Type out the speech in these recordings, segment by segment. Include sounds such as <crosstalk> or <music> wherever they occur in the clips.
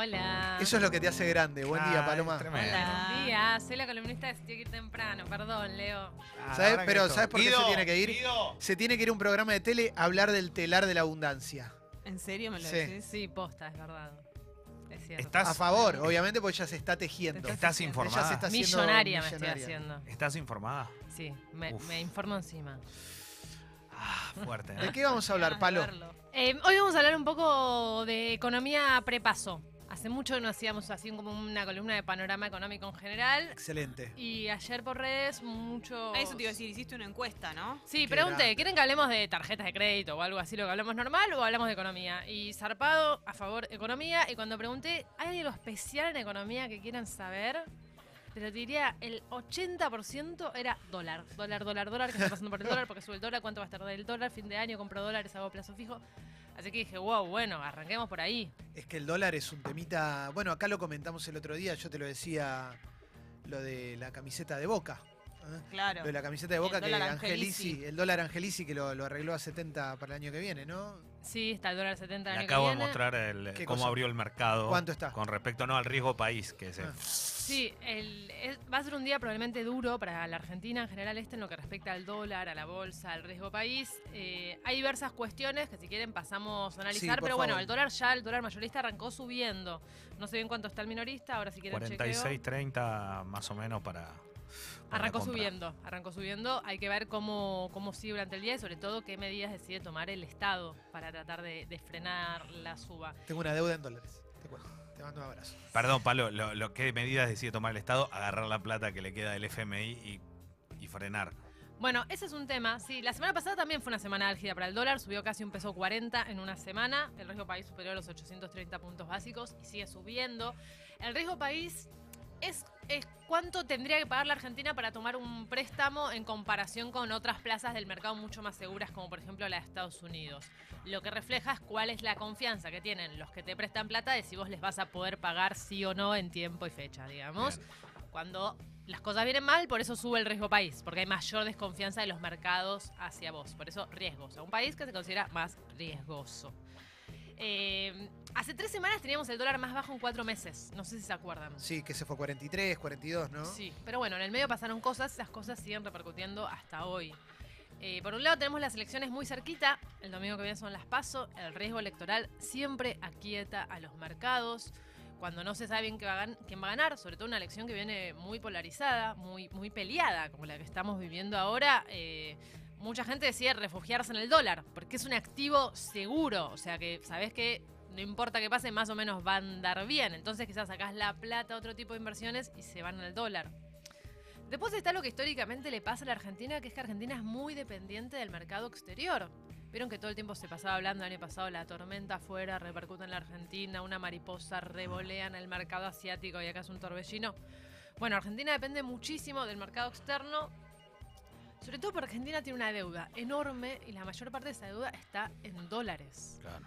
Hola. Eso es lo que te hace grande. Buen día, Ay, Paloma. tremendo. Hola. Buen día. Soy la columnista de tiene que ir temprano. Perdón, Leo. Ah, ¿Sabes? la verdad que Pero esto- ¿sabes por qué se Guido, tiene que ir? Guido. Se tiene que ir a un programa de tele a hablar del telar de la abundancia. ¿En serio me lo Sí. decís? Sí, posta, es verdad. Es cierto. Estás, A favor, obviamente, porque ya se está tejiendo. ¿Estás Ella informada? se está haciendo Millonaria me estoy millonaria. haciendo. ¿Estás informada? Sí, me, Uf. me informo encima. Ah, fuerte. ¿De ¿eh? qué vamos a hablar, Palo? Eh, hoy vamos a hablar un poco de economía prepaso. Hace mucho que no hacíamos así como una columna de panorama económico en general. Excelente. Y ayer por redes mucho... Ah, eso te iba a decir, hiciste una encuesta, ¿no? Sí, Qué pregunté, grande. ¿quieren que hablemos de tarjetas de crédito o algo así, lo que hablamos normal, o hablamos de economía? Y zarpado, a favor economía, y cuando pregunté, ¿hay algo especial en economía que quieran saber? Te lo diría, el 80% era dólar. Dólar, dólar, dólar, ¿qué está pasando por el dólar? Porque sube el dólar, ¿cuánto va a estar el dólar? Fin de año, compro dólares, hago plazo fijo. Así que dije, wow, bueno, arranquemos por ahí. Es que el dólar es un temita. Bueno, acá lo comentamos el otro día, yo te lo decía, lo de la camiseta de boca. ¿eh? Claro. Lo de la camiseta de boca El que Angelici, Angelici. el dólar Angelici que lo, lo arregló a 70 para el año que viene, ¿no? Sí, está el dólar 70 el Le acabo de mostrar el- ¿Qué cómo cosa? abrió el mercado. ¿Cuánto está? Con respecto no al riesgo país, que es el- Ah. Sí, el- es- va a ser un día probablemente duro para la Argentina en general este en lo que respecta al dólar, a la bolsa, al riesgo país. Eh, hay diversas cuestiones que si quieren pasamos a analizar, pero bueno, el dólar ya, el dólar mayorista arrancó subiendo. No sé bien cuánto está el minorista, ahora si quieren 46, chequeo. 30 más o menos para. Arrancó subiendo, arrancó subiendo. Hay que ver cómo, cómo sigue durante el día y sobre todo qué medidas decide tomar el Estado para tratar de, de frenar la suba. Tengo una deuda en dólares. Te cuento. Te mando un abrazo. Perdón, Palo, lo, lo que medidas decide tomar el Estado, agarrar la plata que le queda del FMI y, y frenar. Bueno, ese es un tema. Sí, la semana pasada también fue una semana álgida para el dólar. Subió casi un peso 40 en una semana. El riesgo país superó los 830 puntos básicos y sigue subiendo. El riesgo país es, es cuánto tendría que pagar la Argentina para tomar un préstamo en comparación con otras plazas del mercado mucho más seguras, como por ejemplo la de Estados Unidos. Lo que refleja es cuál es la confianza que tienen los que te prestan plata de si vos les vas a poder pagar sí o no en tiempo y fecha, digamos. Bien. Cuando las cosas vienen mal, por eso sube el riesgo país, porque hay mayor desconfianza de los mercados hacia vos. Por eso riesgos. A un país que se considera más riesgoso. Eh, hace tres semanas teníamos el dólar más bajo en cuatro meses. No sé si se acuerdan. Sí, que se fue 43, 42, ¿no? Sí, pero bueno, en el medio pasaron cosas, esas cosas siguen repercutiendo hasta hoy. Eh, por un lado tenemos las elecciones muy cerquita, el domingo que viene son las PASO, el riesgo electoral siempre aquieta a los mercados, cuando no se sabe bien quién va a ganar, sobre todo una elección que viene muy polarizada, muy, muy peleada, como la que estamos viviendo ahora, eh, mucha gente decide refugiarse en el dólar, porque es un activo seguro, o sea que sabes que no importa qué pase, más o menos va a andar bien, entonces quizás sacás la plata otro tipo de inversiones y se van al dólar. Después está lo que históricamente le pasa a la Argentina, que es que Argentina es muy dependiente del mercado exterior. Vieron que todo el tiempo se pasaba hablando el año pasado, la tormenta afuera repercute en la Argentina, una mariposa revolea en el mercado asiático y acá es un torbellino. Bueno, Argentina depende muchísimo del mercado externo, sobre todo porque Argentina tiene una deuda enorme y la mayor parte de esa deuda está en dólares. Claro.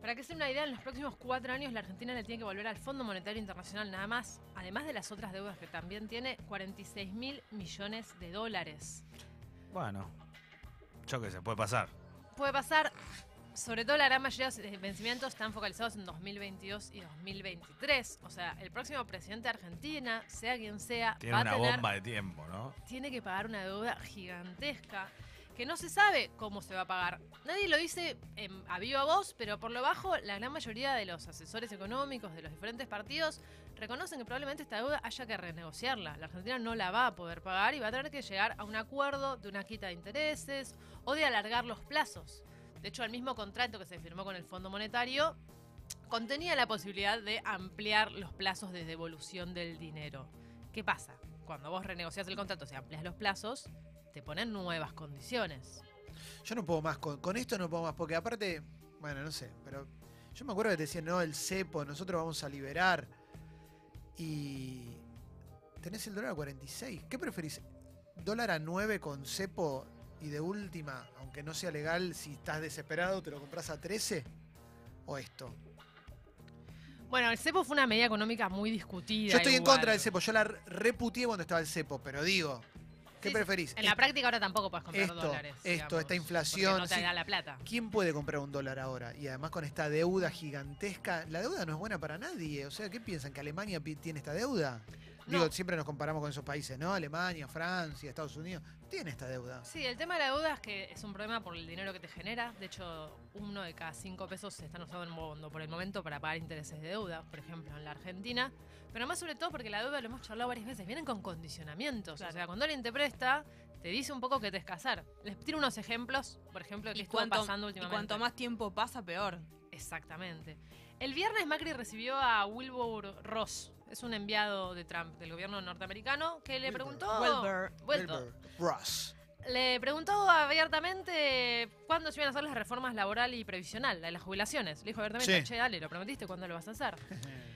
Para que se den una idea, en los próximos cuatro años la Argentina le tiene que volver al Fondo Monetario Internacional nada más, además de las otras deudas que también tiene, 46 mil millones de dólares. Bueno, yo qué sé, puede pasar. Puede pasar, sobre todo la gran mayoría de los vencimientos están focalizados en 2022 y 2023. O sea, el próximo presidente de Argentina, sea quien sea, Tiene va una a tener, bomba de tiempo, ¿no? tiene que pagar una deuda gigantesca que no se sabe cómo se va a pagar. Nadie lo dice en- a viva voz, pero por lo bajo la gran mayoría de los asesores económicos de los diferentes partidos reconocen que probablemente esta deuda haya que renegociarla. La Argentina no la va a poder pagar y va a tener que llegar a un acuerdo de una quita de intereses o de alargar los plazos. De hecho, el mismo contrato que se firmó con el Fondo Monetario contenía la posibilidad de ampliar los plazos de devolución del dinero. ¿Qué pasa? Cuando vos renegociás el contrato, si amplias los plazos, te ponen nuevas condiciones. Yo no puedo más, con, con esto no puedo más, porque aparte, bueno, no sé, pero yo me acuerdo que te decían, no, el cepo, nosotros vamos a liberar. Y tenés el dólar a 46. ¿Qué preferís? ¿Dólar a 9 con cepo y de última, aunque no sea legal, si estás desesperado, te lo compras a 13? ¿O esto? Bueno, el cepo fue una medida económica muy discutida. Yo estoy en igual. contra del cepo, yo la re- reputié cuando estaba el cepo, pero digo, ¿Qué Sí, preferís? En la práctica ahora tampoco puedes comprar esto, dólares. esto, digamos, esta inflación, No te sí. da la plata. ¿Quién puede comprar un dólar ahora? Y además con esta deuda gigantesca, la deuda no es buena para nadie. O sea, ¿qué piensan? ¿Que Alemania tiene esta deuda? Digo, No. siempre nos comparamos con esos países, ¿no? Alemania, Francia, Estados Unidos. Tiene esta deuda. Sí, el tema de la deuda es que es un problema por el dinero que te genera. De hecho, uno de cada cinco pesos se están usando en bondo por el momento para pagar intereses de deuda, por ejemplo, en la Argentina. Pero más sobre todo porque la deuda, lo hemos charlado varias veces, vienen con condicionamientos. O sea, cuando alguien te presta, te dice un poco que te es casar. Les tiro unos ejemplos, por ejemplo, de qué Y estuvo cuanto, pasando y últimamente. cuanto más tiempo pasa, peor. Exactamente. El viernes Macri recibió a Wilbur Ross, es un enviado de Trump, del gobierno norteamericano, que le Wilbur. preguntó... Wilbur. Ross. Le preguntó abiertamente cuándo se iban a hacer las reformas laboral y previsional, la de las jubilaciones. Le dijo abiertamente, Sí. che, dale, lo prometiste, ¿cuándo lo vas a hacer? <laughs>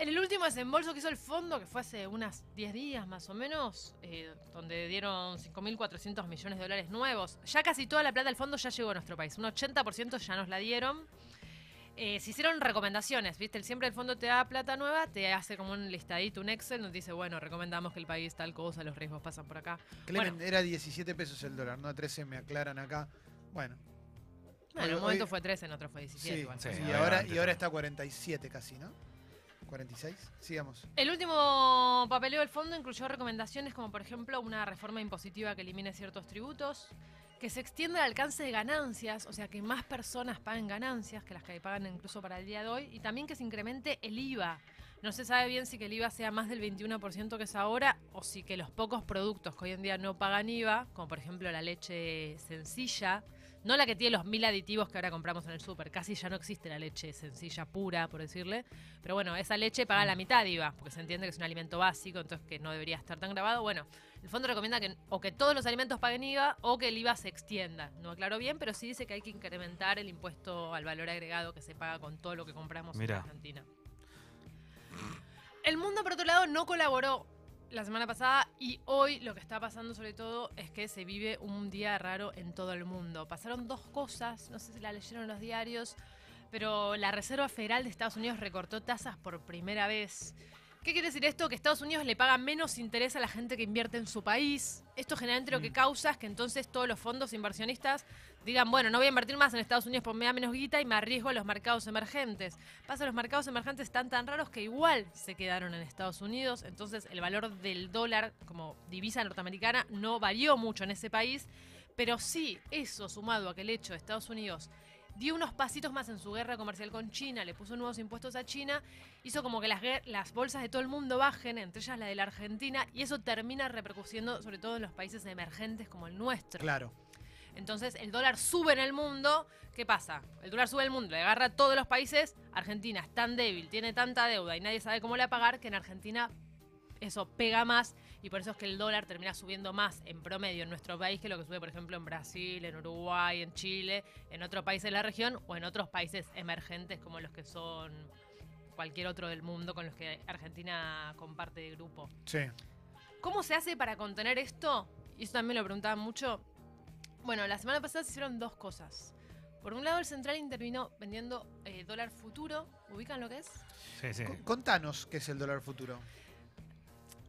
En el último desembolso que hizo el fondo, que fue hace unas 10 días más o menos, eh, donde dieron 5.400 millones de dólares nuevos, ya casi toda la plata del fondo ya llegó a nuestro país. Un 80% ya nos la dieron. Eh, se hicieron recomendaciones, ¿viste? El- Siempre el fondo te da plata nueva, te hace como un listadito, un Excel, donde dice, bueno, recomendamos que el país tal cosa, los riesgos pasan por acá. Clemen, Bueno. era 17 pesos el dólar, no 13, me aclaran acá. Bueno, Bueno, en un momento hoy- fue 13, en otro fue 17. sí, igual. Sí, y, ahora, y ahora está 47 casi, ¿no? 46, sigamos. El último papeleo del fondo incluyó recomendaciones como, por ejemplo, una reforma impositiva que elimine ciertos tributos, que se extienda el alcance de ganancias, o sea, que más personas paguen ganancias que las que pagan incluso para el día de hoy, y también que se incremente el IVA. No se sabe bien si que el IVA sea más del 21% que es ahora, o si que los pocos productos que hoy en día no pagan IVA, como por ejemplo la leche sencilla, no la que tiene los mil aditivos que ahora compramos en el súper, casi ya no existe la leche sencilla pura, por decirle, pero bueno, esa leche paga la mitad de IVA, porque se entiende que es un alimento básico, entonces que no debería estar tan grabado. Bueno, el fondo recomienda que o que todos los alimentos paguen IVA o que el IVA se extienda. No aclaro bien, pero sí dice que hay que incrementar el impuesto al valor agregado que se paga con todo lo que compramos Mirá. en Argentina. El mundo, por otro lado, no colaboró la semana pasada y hoy lo que está pasando sobre todo es que se vive un día raro en todo el mundo. Pasaron dos cosas, no sé si la leyeron los diarios, pero la Reserva Federal de Estados Unidos recortó tasas por primera vez. ¿Qué quiere decir esto? Que Estados Unidos le paga menos interés a la gente que invierte en su país. Esto generalmente lo que causa es que entonces todos los fondos inversionistas digan, bueno, no voy a invertir más en Estados Unidos porque me da menos guita y me arriesgo a los mercados emergentes. Pasa, los mercados emergentes están tan raros que igual se quedaron en Estados Unidos, entonces el valor del dólar como divisa norteamericana no varió mucho en ese país, pero sí eso sumado a que el hecho de Estados Unidos dio unos pasitos más en su guerra comercial con China, le puso nuevos impuestos a China, hizo como que las, bolsas de todo el mundo bajen, entre ellas la de la Argentina, y eso termina repercutiendo sobre todo en los países emergentes como el nuestro. Claro. Entonces el dólar sube en el mundo. ¿Qué pasa? El dólar sube en el mundo, le agarra a todos los países. Argentina es tan débil, tiene tanta deuda y nadie sabe cómo la pagar que en Argentina eso pega más y por eso es que el dólar termina subiendo más en promedio en nuestro país que lo que sube, por ejemplo, en Brasil, en Uruguay, en Chile, en otros países de la región o en otros países emergentes como los que son cualquier otro del mundo con los que Argentina comparte grupo. Sí. ¿Cómo se hace para contener esto? Y eso también lo preguntaban mucho. Bueno, la semana pasada se hicieron dos cosas. Por un lado, el central intervino vendiendo eh, dólar futuro. ¿Ubican lo que es? Sí, sí. Co- Contanos qué es el dólar futuro.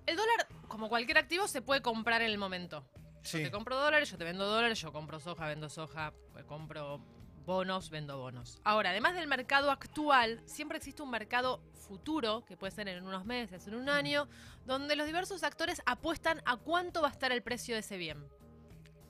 El dólar, como cualquier activo, se puede comprar en el momento. Yo Sí. te compro dólares, yo te vendo dólares, yo compro soja, vendo soja, eh, compro bonos, vendo bonos. Ahora, además del mercado actual, siempre existe un mercado futuro, que puede ser en unos meses, en un año, donde los diversos actores apuestan a cuánto va a estar el precio de ese bien.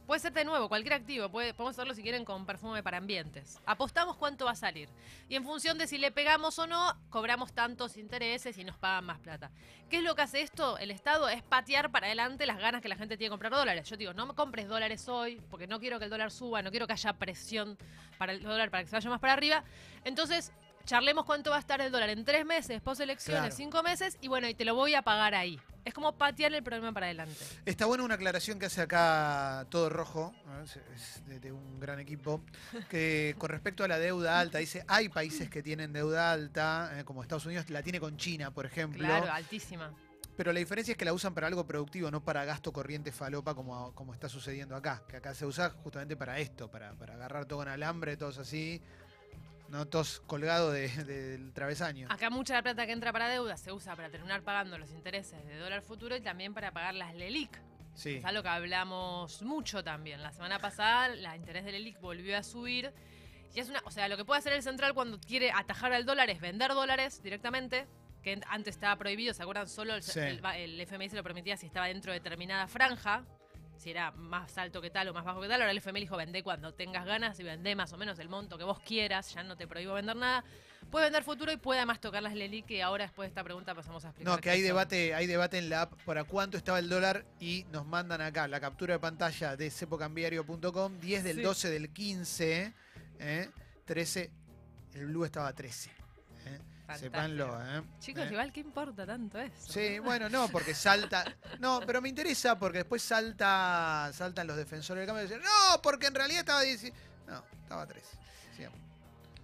Puede ser de nuevo, cualquier activo, podemos hacerlo si quieren con perfume para ambientes. Apostamos cuánto va a salir. Y en función de si le pegamos o no, cobramos tantos intereses y nos pagan más plata. ¿Qué es lo que hace esto? El Estado es patear para adelante las ganas que la gente tiene de comprar dólares. Yo digo, no me compres dólares hoy, porque no quiero que el dólar suba, no quiero que haya presión para el dólar para que se vaya más para arriba. Entonces, charlemos cuánto va a estar el dólar en tres meses, post elecciones, Claro. cinco meses, y bueno, y te lo voy a pagar ahí. Es como patear el problema para adelante. Está buena una aclaración que hace acá Todo Rojo, es, es de, de un gran equipo, que con respecto a la deuda alta, dice, hay países que tienen deuda alta, eh, como Estados Unidos la tiene con China, por ejemplo, Claro, altísima. pero la diferencia es que la usan para algo productivo, no para gasto corriente falopa como, como está sucediendo acá, que acá se usa justamente para esto, para, para agarrar todo con alambre, todos así, no todos colgados de- del travesaño. Acá mucha de la plata que entra para deuda se usa para terminar pagando los intereses de dólar futuro y también para pagar las LELIC. Sí. Es algo que hablamos mucho también. La semana pasada la interés del ELIC volvió a subir. Y es una, o sea, lo que puede hacer el central cuando quiere atajar al dólar es vender dólares directamente, que antes estaba prohibido, ¿se acuerdan? Solo el, Sí. el el FMI se lo permitía si estaba dentro de determinada franja, si era más alto que tal o más bajo que tal. Ahora el FMI dijo, vendé cuando tengas ganas y vendé más o menos el monto que vos quieras, ya no te prohíbo vender nada. Puede vender futuro y puede además tocar las LELIC, que ahora después de esta pregunta pasamos a explicar. No, que hay son. debate, hay debate en la app para cuánto estaba el dólar y nos mandan acá la captura de pantalla de cepocambiario.com, 10 del Sí. 12 del 15, ¿eh? 13, el blue estaba a 13. Fantástico. Sépanlo, ¿eh? Chicos, ¿Eh? igual, ¿qué importa tanto eso? Sí, bueno, no, porque salta. No, pero me interesa porque después salta saltan los defensores del cambio y dicen, no, porque en realidad estaba 10. No, estaba a 13. Sigamos.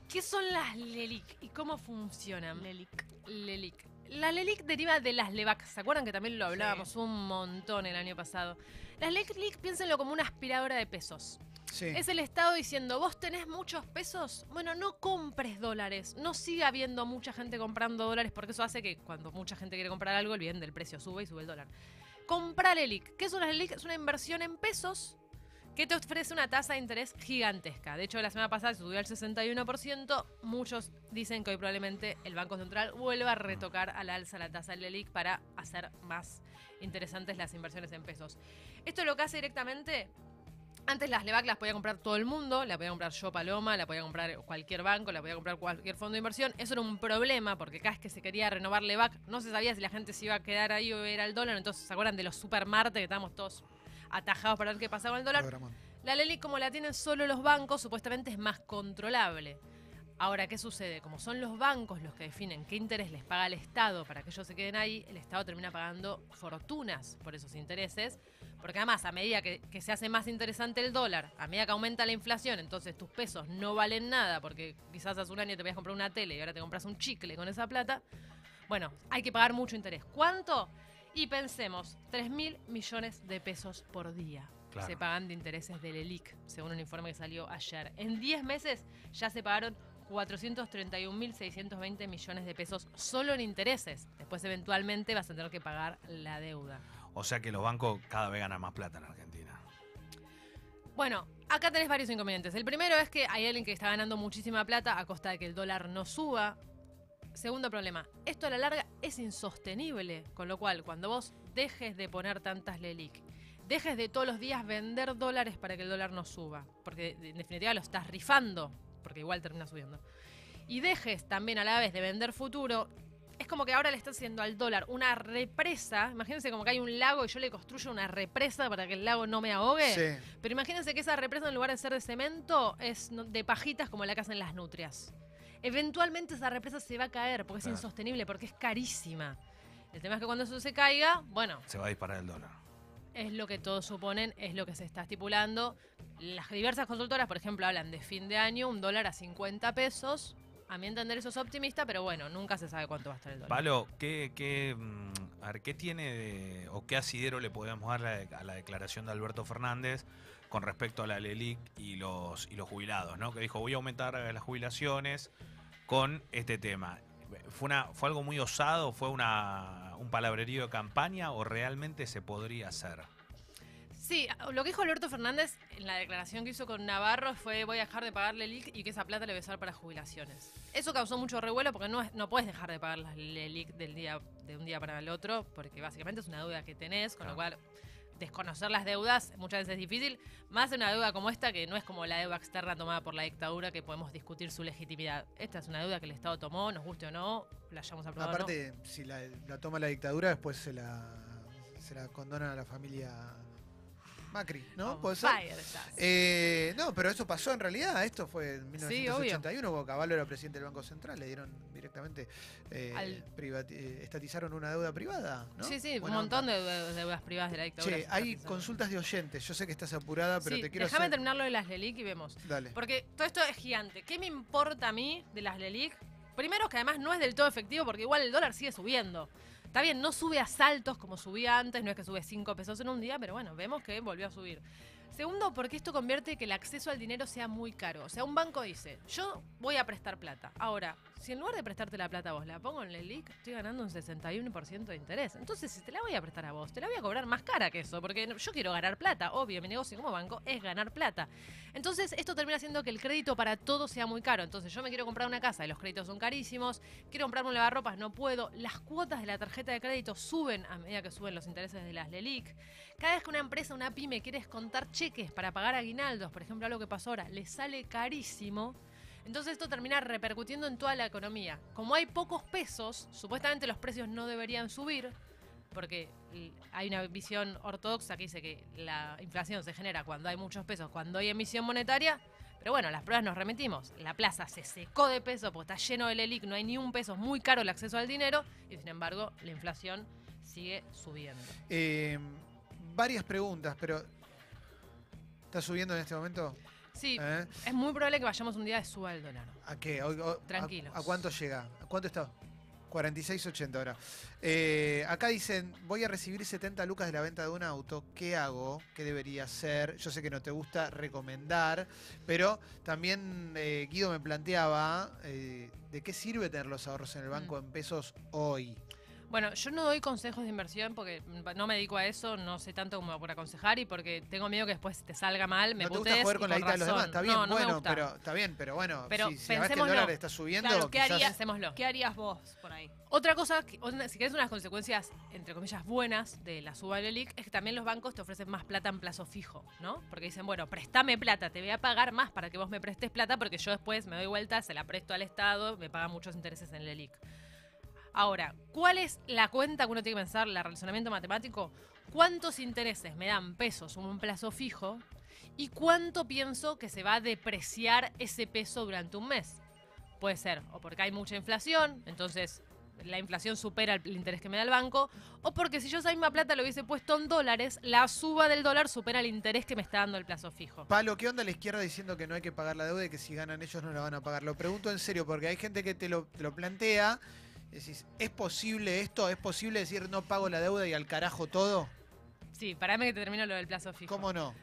¿Qué son las LELIC y cómo funcionan? LELIC. LELIC. La LELIC deriva de las LEVAC. ¿Se acuerdan que también lo hablábamos un montón el año pasado? Las LELIC piénsenlo como una aspiradora de pesos. Es el Estado diciendo, vos tenés muchos pesos, bueno, no compres dólares, no siga habiendo mucha gente comprando dólares, porque eso hace que cuando mucha gente quiere comprar algo, el bien del precio sube y sube el dólar. Comprar LELIC. ¿Qué es una LELIC? Es una inversión en pesos que te ofrece una tasa de interés gigantesca. De hecho, la semana pasada subió al 61%. Muchos dicen que hoy probablemente el Banco Central vuelva a retocar al alza la tasa del LELIC para hacer más interesantes las inversiones en pesos. Esto lo que hace directamente antes las LEVAC las podía comprar todo el mundo, la podía comprar yo, Paloma, la podía comprar cualquier banco, la podía comprar cualquier fondo de inversión. Eso era un problema porque cada vez que se quería renovar LEVAC no se sabía si la gente se iba a quedar ahí o era el dólar. Entonces, ¿se acuerdan de los supermartes que estábamos todos atajados para ver qué pasaba con el dólar? La LELIC, como la tienen solo los bancos, supuestamente es más controlable. Ahora, ¿qué sucede? Como son los bancos los que definen qué interés les paga el Estado para que ellos se queden ahí, el Estado termina pagando fortunas por esos intereses. Porque además, a medida que, que se hace más interesante el dólar, a medida que aumenta la inflación, entonces tus pesos no valen nada, porque quizás hace un año te habías comprar una tele y ahora te compras un chicle con esa plata. Bueno, hay que pagar mucho interés. ¿Cuánto? Y pensemos, 3 mil millones de pesos por día Claro. se pagan de intereses del ELIC, según un informe que salió ayer. En 10 meses ya se pagaron 431.620 millones de pesos solo en intereses. Después, eventualmente, vas a tener que pagar la deuda. O sea que los bancos cada vez ganan más plata en Argentina. Bueno, acá tenés varios inconvenientes. El primero es que hay alguien que está ganando muchísima plata a costa de que el dólar no suba. Segundo problema, esto a la larga es insostenible, con lo cual cuando vos dejes de poner tantas LELIC, dejes de todos los días vender dólares para que el dólar no suba, porque en definitiva lo estás rifando, porque igual termina subiendo, y dejes también a la vez de vender futuro, es como que ahora le estás haciendo al dólar una represa, imagínense como que hay un lago y yo le construyo una represa para que el lago no me ahogue. Sí. Pero imagínense que esa represa, en lugar de ser de cemento, es de pajitas como la que hacen las nutrias. Eventualmente esa represa se va a caer porque es Claro. insostenible, porque es carísima. El tema es que cuando eso se caiga, bueno, Se va a disparar el dólar. Es lo que todos suponen, es lo que se está estipulando. Las diversas consultoras, por ejemplo, hablan de fin de año, un dólar a 50 pesos. A mi entender eso es optimista, pero bueno, nunca se sabe cuánto va a estar el dólar. Palo, ¿qué, qué, mm, ¿qué tiene de- o qué asidero le podemos dar a la, a la declaración de Alberto Fernández con respecto a la LELIC y los, y los jubilados? ¿no? Que dijo, voy a aumentar eh, las jubilaciones con este tema. ¿Fue, una, ¿Fue algo muy osado? ¿Fue una, un palabrerío de campaña o realmente se podría hacer? Sí, lo que dijo Alberto Fernández en la declaración que hizo con Navarro fue voy a dejar de pagarle LIC y que esa plata le voy a usar para jubilaciones. Eso causó mucho revuelo porque no, no puedes dejar de pagar las LIC del día, de un día para el otro, porque básicamente es una deuda que tenés, con lo cual desconocer las deudas muchas veces es difícil, más una deuda como esta que no es como la deuda externa tomada por la dictadura que podemos discutir su legitimidad. Esta es una deuda que el Estado tomó, nos guste o no, la hayamos aprobado. o no. Aparte, si la, la toma la dictadura, después se la, se la condona a la familia Macri, ¿no? On ¿Puede ser? Eh, no, pero eso pasó en realidad. Esto fue en Sí, obvio. 1981, cuando Caballo era presidente del Banco Central. Le dieron directamente. eh, Al- eh, estatizaron una deuda privada, ¿no? Sí, sí, un montón de de deudas privadas de la dictadura. Che, hay consultas de oyentes. Yo sé que estás apurada, pero Sí, te quiero déjame hacer. terminar lo de las LELIC y vemos. Dale. Porque todo esto es gigante. ¿Qué me importa a mí de las LELIC? Primero que además no es del todo efectivo porque igual el dólar sigue subiendo. Está bien, no sube a saltos como subía antes, no es que sube 5 pesos en un día, pero bueno, vemos que volvió a subir. Segundo, porque esto convierte que el acceso al dinero sea muy caro. O sea, un banco dice, yo voy a prestar plata. Ahora, si en lugar de prestarte la plata a vos la pongo en el LELIC, estoy ganando un 61% de interés. Entonces, si te la voy a prestar a vos, te la voy a cobrar más cara que eso, porque yo quiero ganar plata. Obvio, mi negocio como banco es ganar plata. Entonces, esto termina haciendo que el crédito para todo sea muy caro. Entonces, yo me quiero comprar una casa y los créditos son carísimos. Quiero comprarme un lavarropas, no puedo. Las cuotas de la tarjeta de crédito suben a medida que suben los intereses de las LELIC. Cada vez que una empresa, una pyme quiere descontar cheques para pagar aguinaldos, por ejemplo, algo que pasó ahora, le sale carísimo. Entonces esto termina repercutiendo en toda la economía. Como hay pocos pesos, supuestamente los precios no deberían subir, porque hay una visión ortodoxa que dice que la inflación se genera cuando hay muchos pesos, cuando hay emisión monetaria. Pero bueno, las pruebas nos remitimos. La plaza se secó de peso porque está lleno de LELIC, no hay ni un peso, es muy caro el acceso al dinero y sin embargo la inflación sigue subiendo. Eh, varias preguntas, pero. ¿Está subiendo en este momento? Sí, ¿Eh? es muy probable que vayamos un día de suba el dólar. ¿A qué? A- Tranquilos. ¿A, cuánto llega? ¿A cuánto está? 46.80 ahora. Eh, acá dicen, voy a recibir 70 lucas de la venta de un auto. ¿Qué hago? ¿Qué debería hacer? Yo sé que no te gusta recomendar, pero también eh, Guido me planteaba, eh, ¿de qué sirve tener los ahorros en el banco Mm. en pesos hoy? Bueno, yo no doy consejos de inversión porque no me dedico a eso, no sé tanto como por aconsejar y porque tengo miedo que después te salga mal, me no te gusta jugar con la guita de los razón. demás, está bien, no, no me bueno, gusta. pero está bien, pero bueno, Pero si, si que el dólar está subiendo, Claro, ¿qué quizás- harías? Pensémoslo. ¿Qué harías vos por ahí? Otra cosa, que- una- si querés unas consecuencias, entre comillas, buenas de la suba del ELIC, es que también los bancos te ofrecen más plata en plazo fijo, ¿no? Porque dicen, bueno, préstame plata, te voy a pagar más para que vos me prestes plata porque yo después me doy vuelta, se la presto al Estado, me pagan muchos intereses en el ELIC. Ahora, ¿cuál es la cuenta que uno tiene que pensar, el razonamiento matemático? ¿Cuántos intereses me dan pesos en un plazo fijo? ¿Y cuánto pienso que se va a depreciar ese peso durante un mes? Puede ser o porque hay mucha inflación, entonces la inflación supera el, interés que me da el banco, o porque si yo esa misma plata lo hubiese puesto en dólares, la suba del dólar supera el interés que me está dando el plazo fijo. Palo, ¿qué onda la izquierda diciendo que no hay que pagar la deuda y que si ganan ellos no la van a pagar? Lo pregunto en serio porque hay gente que te lo plantea. Decís, ¿es posible esto? ¿Es posible decir no pago la deuda y al carajo todo? Sí, parame que te termino lo del plazo fijo. ¿Cómo no?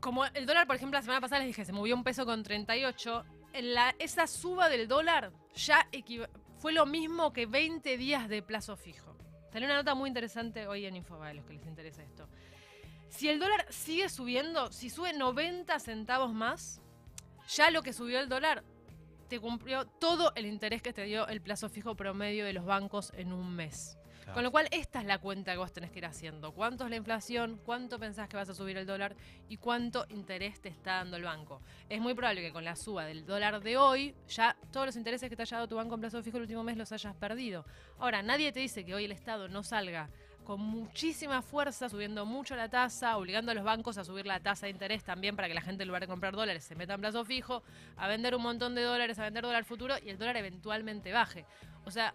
Como el dólar, por ejemplo, la semana pasada les dije, se movió un peso con 38. En la, esa suba del dólar ya fue lo mismo que 20 días de plazo fijo. Salió una nota muy interesante hoy en Infobae, a los que les interesa esto. Si el dólar sigue subiendo, si sube 90 centavos más, ya lo que subió el dólar te cumplió todo el interés que te dio el plazo fijo promedio de los bancos en un mes. Claro. Con lo cual, esta es la cuenta que vos tenés que ir haciendo. ¿Cuánto es la inflación? ¿Cuánto pensás que vas a subir el dólar? ¿Y cuánto interés te está dando el banco? Es muy probable que con la suba del dólar de hoy, ya todos los intereses que te haya dado tu banco en plazo fijo el último mes los hayas perdido. Ahora, nadie te dice que hoy el Estado no salga con muchísima fuerza, subiendo mucho la tasa, obligando a los bancos a subir la tasa de interés también para que la gente en lugar de comprar dólares se meta en plazo fijo, a vender un montón de dólares, a vender dólar futuro y el dólar eventualmente baje. O sea,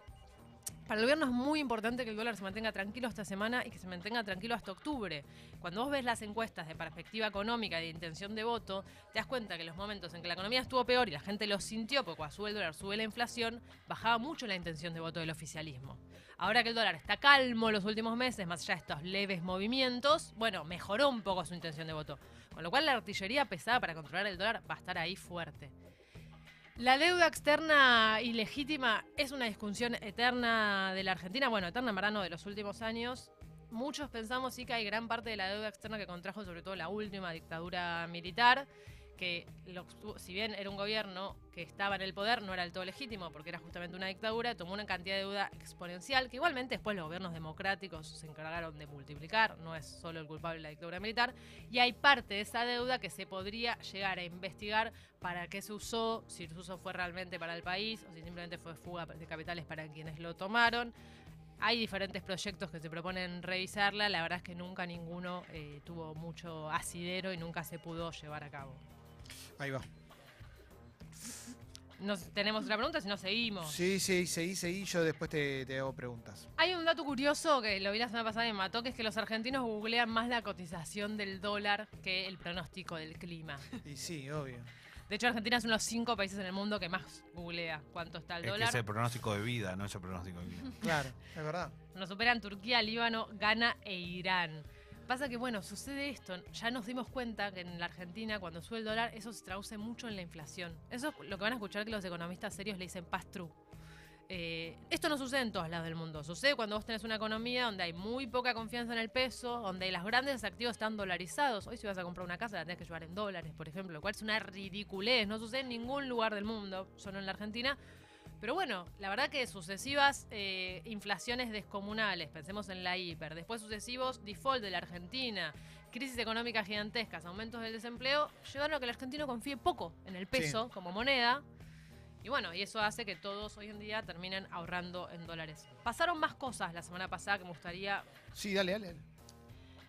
para el gobierno es muy importante que el dólar se mantenga tranquilo esta semana y que se mantenga tranquilo hasta octubre. Cuando vos ves las encuestas de perspectiva económica y de intención de voto, te das cuenta que los momentos en que la economía estuvo peor y la gente lo sintió, porque cuando sube el dólar, sube la inflación, bajaba mucho la intención de voto del oficialismo. Ahora que el dólar está calmo los últimos meses, más allá de estos leves movimientos, bueno, mejoró un poco su intención de voto. Con lo cual la artillería pesada para controlar el dólar va a estar ahí fuerte. La deuda externa ilegítima es una discusión eterna de la Argentina, bueno, eterna en verdad no de los últimos años. Muchos pensamos sí que hay gran parte de la deuda externa que contrajo sobre todo la última dictadura militar, que lo- si bien era un gobierno que estaba en el poder, no era del todo legítimo porque era justamente una dictadura, tomó una cantidad de deuda exponencial que igualmente después los gobiernos democráticos se encargaron de multiplicar, no es solo el culpable la dictadura militar, y hay parte de esa deuda que se podría llegar a investigar para qué se usó, si su uso fue realmente para el país o si simplemente fue fuga de capitales para quienes lo tomaron. Hay diferentes proyectos que se proponen revisarla, la verdad es que nunca ninguno eh, tuvo mucho asidero y nunca se pudo llevar a cabo. Ahí va. Nos, tenemos otra pregunta, si no seguimos. Sí, sí, seguí, seguí. Yo después te, te hago preguntas. Hay un dato curioso que lo vi la semana pasada y me mató, que es que los argentinos googlean más la cotización del dólar que el pronóstico del clima. Y sí, obvio. De hecho, Argentina es uno de los cinco países en el mundo que más googlea cuánto está el Es que dólar. es el pronóstico de vida, no es el pronóstico de vida. Claro, es verdad. Nos superan Turquía, Líbano, Ghana e Irán. Pasa que, bueno, sucede esto. Ya nos dimos cuenta que en la Argentina, cuando sube el dólar, eso se traduce mucho en la inflación. Eso es lo que van a escuchar que los economistas serios le dicen pass-through. Eh, esto no sucede en todos lados del mundo. Sucede cuando vos tenés una economía donde hay muy poca confianza en el peso, donde los grandes activos están dolarizados. Hoy si vas a comprar una casa la tenés que llevar en dólares, por ejemplo, lo cual es una ridiculez. No sucede en ningún lugar del mundo, solo en la Argentina. Pero bueno, la verdad que sucesivas eh, inflaciones descomunales, pensemos en la hiper, después sucesivos default de la Argentina, crisis económica gigantescas, aumentos del desempleo, llevaron a que el argentino confíe poco en el peso como moneda. Y bueno, y eso hace que todos hoy en día terminen ahorrando en dólares. Pasaron más cosas la semana pasada que me gustaría... Sí, dale, dale. dale.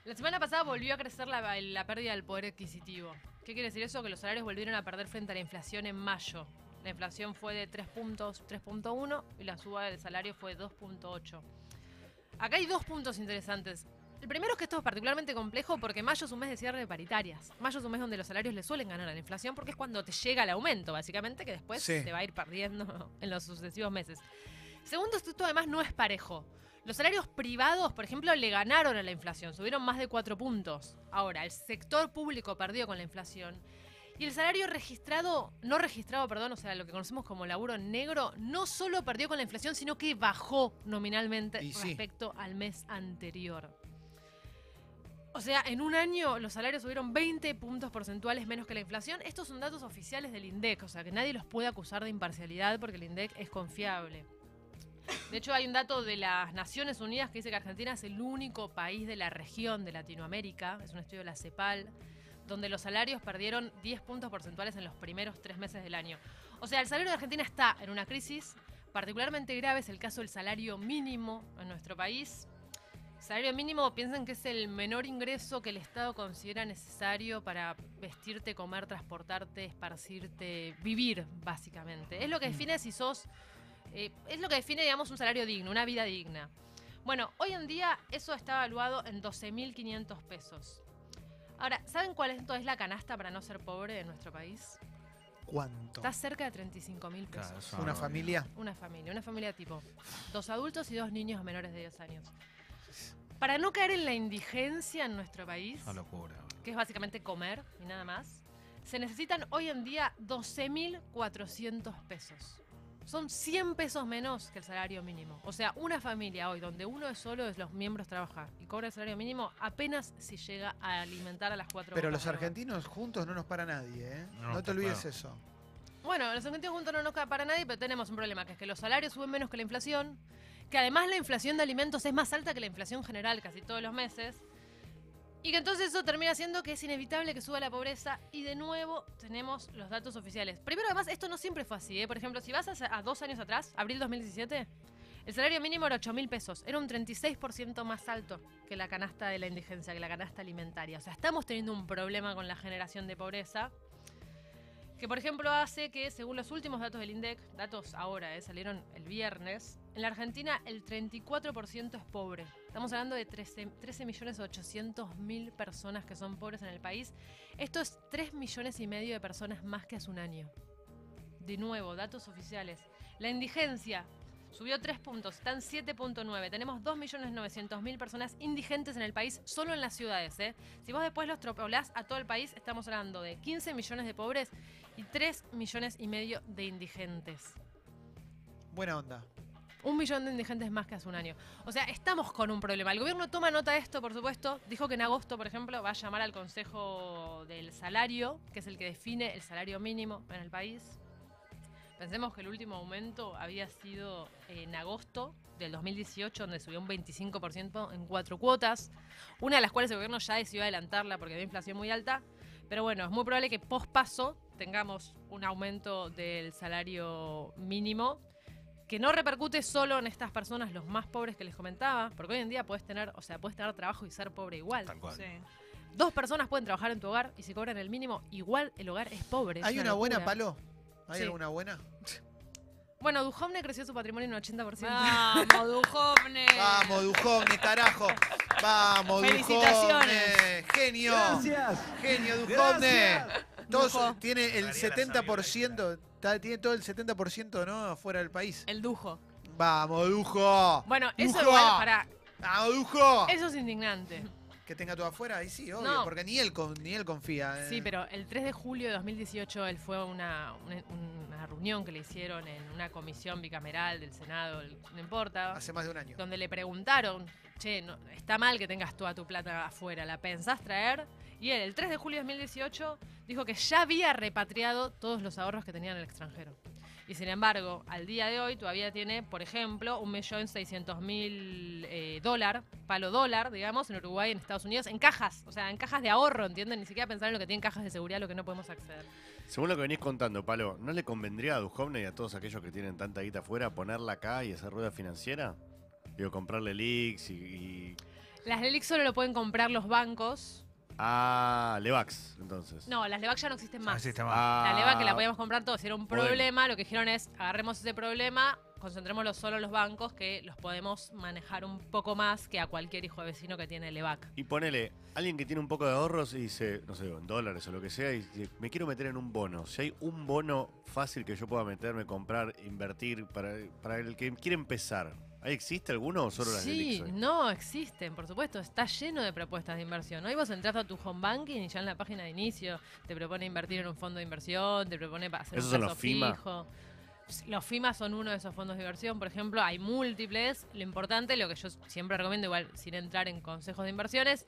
La semana pasada volvió a crecer la, la pérdida del poder adquisitivo. ¿Qué quiere decir eso? Que los salarios volvieron a perder frente a la inflación en mayo. La inflación fue de 3 puntos, 3.1 y la suba del salario fue 2.8. Acá hay dos puntos interesantes. El primero es que esto es particularmente complejo porque mayo es un mes de cierre de paritarias. Mayo es un mes donde los salarios le suelen ganar a la inflación porque es cuando te llega el aumento, básicamente, que después Sí. se va a ir perdiendo <laughs> en los sucesivos meses. Segundo, esto además no es parejo. Los salarios privados, por ejemplo, le ganaron a la inflación, subieron más de 4 puntos. Ahora, el sector público perdió con la inflación. Y el salario registrado, no registrado, perdón, o sea, lo que conocemos como laburo negro, no solo perdió con la inflación, sino que bajó nominalmente Y sí. respecto al mes anterior. O sea, en un año los salarios subieron 20 puntos porcentuales menos que la inflación. Estos son datos oficiales del INDEC, o sea que nadie los puede acusar de imparcialidad porque el INDEC es confiable. De hecho, hay un dato de las Naciones Unidas que dice que Argentina es el único país de la región de Latinoamérica, es un estudio de la CEPAL, donde los salarios perdieron 10 puntos porcentuales en los primeros tres meses del año. O sea, el salario de Argentina está en una crisis particularmente grave, es el caso del salario mínimo en nuestro país. Salario mínimo, piensen que es el menor ingreso que el Estado considera necesario para vestirte, comer, transportarte, esparcirte, vivir, básicamente. Es lo que define si sos. eh, es lo que define, digamos, un salario digno, una vida digna. Bueno, hoy en día eso está evaluado en 12.500 pesos. Ahora, ¿saben cuál es entonces la canasta para no ser pobre en nuestro país? ¿Cuánto? Está cerca de 35.000 pesos. Claro, eso Una familia. Una familia, una familia tipo dos adultos y dos niños menores de 10 años. Para no caer en la indigencia en nuestro país, Una locura. que es básicamente comer y nada más, se necesitan hoy en día 12.400 pesos. Son 100 pesos menos que el salario mínimo. O sea, una familia hoy donde uno es solo, los miembros trabajan y cobra el salario mínimo, apenas si llega a alimentar a las cuatro Pero los argentinos juntos no nos para nadie, ¿eh? No, No, te olvides claro. eso. Bueno, los argentinos juntos no nos para nadie, pero tenemos un problema, que es que los salarios suben menos que la inflación, que además la inflación de alimentos es más alta que la inflación general casi todos los meses, y que entonces eso termina siendo que es inevitable que suba la pobreza, y de nuevo tenemos los datos oficiales. Primero, además, esto no siempre fue así, ¿eh? Por ejemplo, si vas a, dos años atrás, abril 2017, el salario mínimo era 8 mil pesos, era un 36% más alto que la canasta de la indigencia, que la canasta alimentaria. O sea, estamos teniendo un problema con la generación de pobreza que por ejemplo hace que, según los últimos datos del INDEC, datos ahora, eh, salieron el viernes, en la Argentina el 34% es pobre. Estamos hablando de 13, 13 millones 800 mil personas que son pobres en el país. Esto es 3 millones y medio de personas más que hace un año. De nuevo, datos oficiales. La indigencia subió 3 puntos, están 7.9. Tenemos 2.900.000 personas indigentes en el país, solo en las ciudades. ¿eh? Si vos después los tropolás a todo el país, estamos hablando de 15 millones de pobres y 3 millones y medio de indigentes. Buena onda. Un millón de indigentes más que hace un año. O sea, estamos con un problema. El gobierno toma nota de esto, por supuesto. Dijo que en agosto, por ejemplo, va a llamar al Consejo del Salario, que es el que define el salario mínimo en el país. Pensemos que el último aumento había sido en agosto del 2018, donde subió un 25% en cuatro cuotas, una de las cuales el gobierno ya decidió adelantarla porque había inflación muy alta. Pero bueno, es muy probable que post paso tengamos un aumento del salario mínimo que no repercute solo en estas personas, los más pobres que les comentaba, porque hoy en día puedes tener, o sea, puedes tener trabajo y ser pobre igual. Tal cual. Sí. Dos personas pueden trabajar en tu hogar y si cobran el mínimo, igual el hogar es pobre. es ¿Hay una buena. Palo? ¿Hay Sí. alguna buena? Bueno, Duhovne creció su patrimonio en un 80%. Vamos, Dujovne. Vamos, Dujovne, carajo. Vamos, Felicitaciones. Dujovne. Genio. Genio, Dujovne. Todos- Dujo. tiene el María la sabía, 70%, está- tiene todo el 70% ¿no? afuera del país. El Dujo. Vamos, Dujo. Bueno, eso Dujo. igual para. Vamos, Dujo. Eso es indignante. Que tenga todo afuera, ahí sí, obvio, No. porque ni él, con- ni él confía. eh. Sí, pero el 3 de julio de 2018 él fue a una, una, una reunión que le hicieron en una comisión bicameral del Senado, el- no importa, Hace más de un año. donde le preguntaron, che, no, está mal que tengas toda tu plata afuera, ¿la pensás traer? Y él, el 3 de julio de 2018, dijo que ya había repatriado todos los ahorros que tenía en el extranjero. Y sin embargo, al día de hoy todavía tiene, por ejemplo, 1.600.000 eh, dólar, palo dólar, digamos, en Uruguay, en Estados Unidos, en cajas, o sea, en cajas de ahorro, ¿entienden? Ni siquiera pensar en lo que tienen cajas de seguridad, lo que no podemos acceder. Según lo que venís contando, Palo, ¿no le convendría a Duhovne y a todos aquellos que tienen tanta guita afuera ponerla acá y hacer rueda financiera? Digo, comprarle leaks y. y- Las LELIX solo lo pueden comprar los bancos. Ah, Levax, entonces. No, las LEVAC ya no existen No más. existe más. Ah, La leva que la podíamos comprar todos. Si era un problema, lo que dijeron es agarremos ese problema, concentrémoslo solo en los bancos que los podemos manejar un poco más que a cualquier hijo de vecino que tiene Levac. Y ponele, alguien que tiene un poco de ahorros y dice, no sé, en dólares o lo que sea, y dice, me quiero meter en un bono. Si hay un bono fácil que yo pueda meterme, comprar, invertir, para, para el que quiere empezar, ¿ahí existe alguno o solo las Sí, no, existen, por supuesto. Está lleno de propuestas de inversión. Hoy vos entras a tu home banking y ya en la página de inicio te propone invertir en un fondo de inversión, te propone hacer ¿Esos un son los FIMA? fijo. Los FIMA son uno de esos fondos de inversión, por ejemplo, hay múltiples. Lo importante, lo que yo siempre recomiendo, igual sin entrar en consejos de inversiones,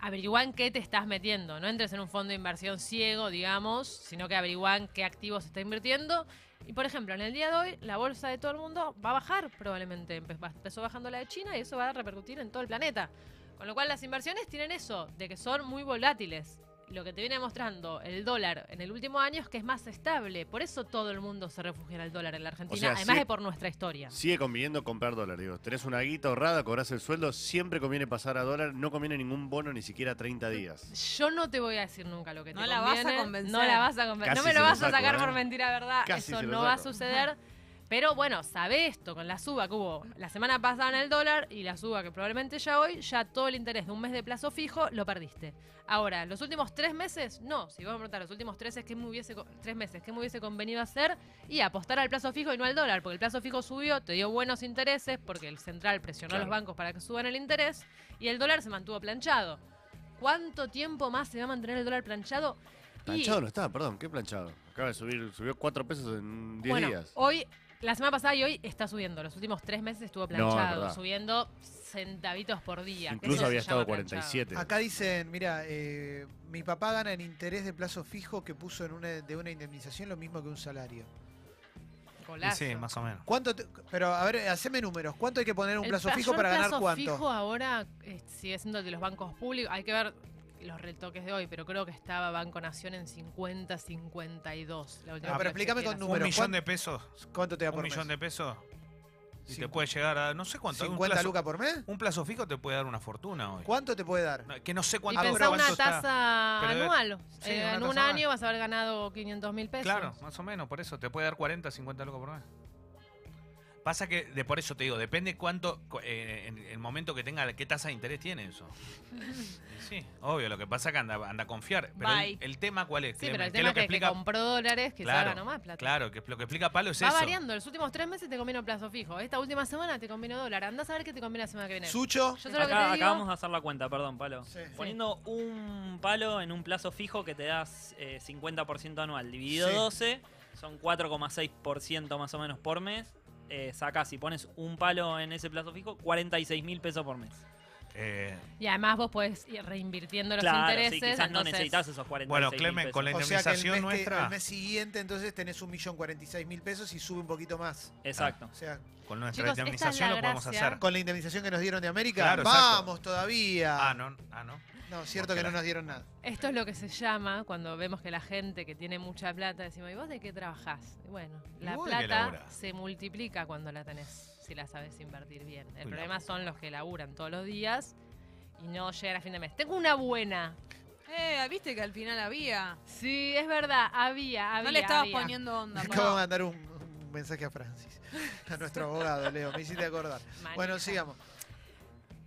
averiguan qué te estás metiendo. No entres en un fondo de inversión ciego, digamos, sino que averiguan qué activos se está invirtiendo. Y por ejemplo, en el día de hoy, la bolsa de todo el mundo va a bajar probablemente. Empezó bajando la de China y eso va a repercutir en todo el planeta. Con lo cual, las inversiones tienen eso, de que son muy volátiles. Lo que te viene mostrando el dólar en el último año es que es más estable. Por eso todo el mundo se refugia en el dólar en la Argentina, sea, además sí- de por nuestra historia. Sigue conviniendo comprar dólar, digo. Tenés una guita ahorrada, cobras el sueldo, siempre conviene pasar a dólar, no conviene ningún bono ni siquiera 30 días. Yo no te voy a decir nunca lo que te No la vas a convencer. No la vas a convencer. No me lo vas a sacar ¿eh? por mentira, ¿verdad? Casi Eso no va a suceder. Pero bueno, sabe esto, con la suba que hubo la semana pasada en el dólar y la suba que probablemente ya hoy, ya todo el interés de un mes de plazo fijo lo perdiste. Ahora, los últimos tres meses, no. Si vos me preguntar los últimos tres, ¿qué me hubiese, tres meses, ¿qué me hubiese convenido hacer? Y apostar al plazo fijo y no al dólar, porque el plazo fijo subió, te dio buenos intereses, porque el central presionó a los bancos para que suban el interés, y el dólar se mantuvo planchado. ¿Cuánto tiempo más se va a mantener el dólar planchado? Y- Planchado no está, perdón, ¿qué planchado? Acaba de subir, subió 4 pesos en 10 bueno, días. hoy, la semana pasada y hoy está subiendo. Los últimos tres meses estuvo No, es planchado, subiendo centavitos por día. Incluso eso había estado planchado. 47. Acá dicen, mira, eh, mi papá gana en interés de plazo fijo que puso en una, de una indemnización lo mismo que un salario. Y Golazo. sí, más o menos. ¿Cuánto te- pero a ver, haceme números. ¿Cuánto hay que poner en un El plazo fijo para ganar plazo cuánto? fijo ahora eh, sigue siendo el de los bancos públicos. Hay que ver los retoques de hoy, pero creo que estaba Banco Nación en 50, 52. La última No, pero explícame con la- Un números. millón ¿cuán- de pesos. ¿Cuánto te da Un por millón mes? de pesos. Y te puede llegar a. No sé cuánto. un 50 plazo- lucas por mes. Un plazo fijo te puede dar una fortuna hoy. ¿Cuánto te puede dar? No, Que no sé Y cuánto. pensá cuánto una tasa anual. Sí, Eh, una en un año vas a haber ganado 500 mil pesos. Claro, más o menos, por eso. Te puede dar 40, 50 lucas por mes. Pasa que, de por eso te digo, depende cuánto, cu- eh, en el momento que tenga, qué tasa de interés tiene eso. <laughs> Sí, obvio, lo que pasa es que anda, anda a confiar. Pero el, tema, ¿cuál es? Sí, pero el ¿Qué es tema lo es que, explica? compró dólares que Claro, se ganó más plata. Claro, que lo que explica Palo es Va eso. variando. Los últimos tres meses te convino plazo fijo. Esta última semana te convino dólar. Andás a ver qué te conviene la semana que viene. Sucho. Yo sé lo que Acá, digo. vamos a hacer la cuenta, perdón, Palo. Sí. Poniendo un palo en un plazo fijo que te das eh, 50% anual, dividido Sí. 12, son 4,6% más o menos por mes. Eh, sacás, si pones un palo en ese plazo fijo, 46 mil pesos por mes. Eh, Y además vos podés ir reinvirtiendo los claro, intereses. sí, quizás no necesitas esos 46 Bueno, mil Clemen, pesos. con la O sea que el indemnización que- nuestra, el mes siguiente entonces tenés un millón cuarenta y seis mil pesos y sube un poquito más. Exacto. O sea, con nuestra Chicos, esta es indemnización lo podemos hacer. con la indemnización que nos dieron de América, Claro, exacto. vamos todavía. Ah, no, ah, no. No, cierto que no nos dieron nada. Esto es lo que se llama cuando vemos que la gente que tiene mucha plata decimos, ¿y vos de qué trabajás? Y bueno, ¿Y la plata se multiplica cuando la tenés, si la sabes invertir bien. El Uy, problema son los que laburan todos los días y no llegan a fin de mes. Tengo una buena. Eh, viste que al final había. Sí, es verdad, había, había. no le estabas había. poniendo onda. Me acabo de mandar un, un mensaje a Francis, a nuestro abogado, Leo. Me hiciste acordar. Bueno, sigamos.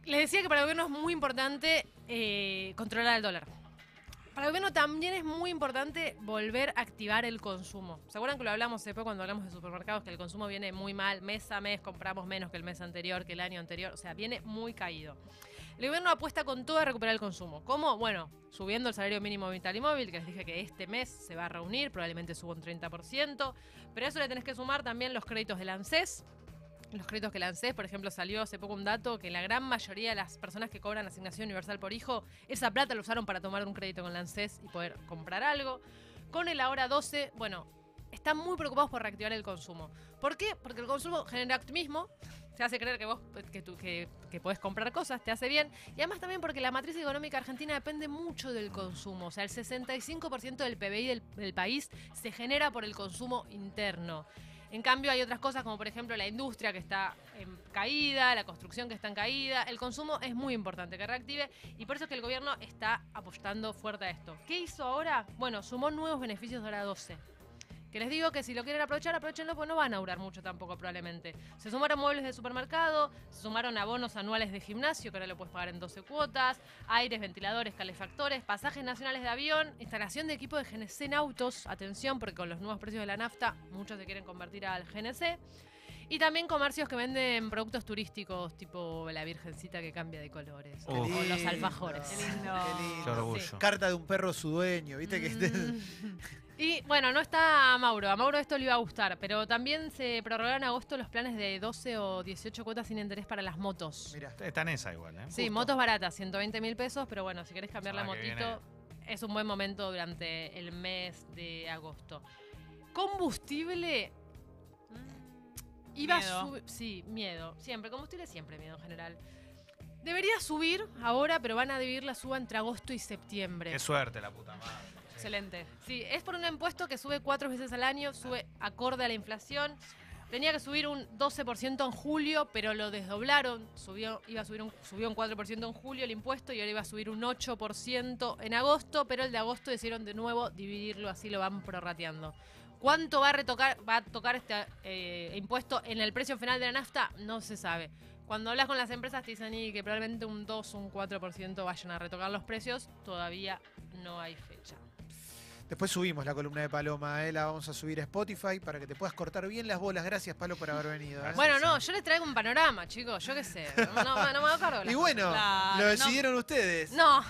Les decía que para el gobierno es muy importante eh, controlar el dólar. Para el gobierno también es muy importante volver a activar el consumo. ¿Se acuerdan que lo hablamos después cuando hablamos de supermercados? Que el consumo viene muy mal, mes a mes compramos menos que el mes anterior, que el año anterior. O sea, viene muy caído. El gobierno apuesta con todo a recuperar el consumo. ¿Cómo? Bueno, subiendo el salario mínimo vital y móvil, que les dije que este mes se va a reunir, probablemente suba un 30%, pero a eso le tenés que sumar también los créditos del ANSES. Los créditos que ANSES, por ejemplo, salió hace poco un dato que la gran mayoría de las personas que cobran asignación universal por hijo, esa plata la usaron para tomar un crédito con ANSES y poder comprar algo. Con el ahora 12, bueno, están muy preocupados por reactivar el consumo. ¿Por qué? Porque el consumo genera optimismo, te hace creer que vos que, tú, que, podés comprar cosas, te hace bien. Y además también porque la matriz económica argentina depende mucho del consumo. O sea, el 65% del PBI del país se genera por el consumo interno. En cambio, hay otras cosas como, por ejemplo, la industria que está en caída, la construcción que está en caída. El consumo es muy importante que reactive y por eso es que el gobierno está apostando fuerte a esto. ¿Qué hizo ahora? Bueno, sumó nuevos beneficios de hora 12. Que les digo que si lo quieren aprovechar, aprovechenlo, pues no van a durar mucho tampoco probablemente. Se sumaron muebles de supermercado, se sumaron abonos anuales de gimnasio, que ahora lo puedes pagar en 12 cuotas, aires, ventiladores, calefactores, pasajes nacionales de avión, instalación de equipo de GNC en autos, atención, porque con los nuevos precios de la nafta, muchos se quieren convertir al GNC. Y también comercios que venden productos turísticos, tipo la virgencita que cambia de colores. Uf. O los alfajores. Qué lindo. Qué lindo. Qué orgullo. Carta de un perro su dueño, ¿viste? Que Mm. <laughs> Y bueno, no está Mauro. A Mauro esto le iba a gustar, pero también se prorrogaron en agosto los planes de 12 o 18 cuotas sin interés para las motos. Mira, Está en esa igual, ¿eh? Sí, justo. motos baratas, 120 mil pesos, pero bueno, si querés cambiar la que motito, es un buen momento durante el mes de agosto. Combustible. mm, Iba Miedo. a subir. Sí, miedo. Siempre. Combustible siempre miedo en general. Debería subir ahora, pero van a dividir la suba entre agosto y septiembre. Qué suerte la puta madre. Excelente. Sí, es por un impuesto que sube cuatro veces al año, sube acorde a la inflación. Tenía que subir un 12% en julio, pero lo desdoblaron. Subió, iba a subir un, subió un 4% en julio el impuesto y ahora iba a subir un 8% en agosto, pero el de agosto decidieron de nuevo dividirlo, así lo van prorrateando. ¿Cuánto va a retocar, va a tocar este eh, impuesto en el precio final de la nafta? No se sabe. Cuando hablas con las empresas te dicen que probablemente un 2 o un 4% vayan a retocar los precios, todavía no hay fecha. Después subimos la columna de Paloma, ¿eh? la vamos a subir a Spotify para que te puedas cortar bien las bolas. Gracias, Palo, por haber venido. ¿eh? Gracias. Bueno, no, yo les traigo un panorama, chicos, yo qué sé. No, no, no me hago cargo. de las Y bueno, lo no. decidieron ustedes. No,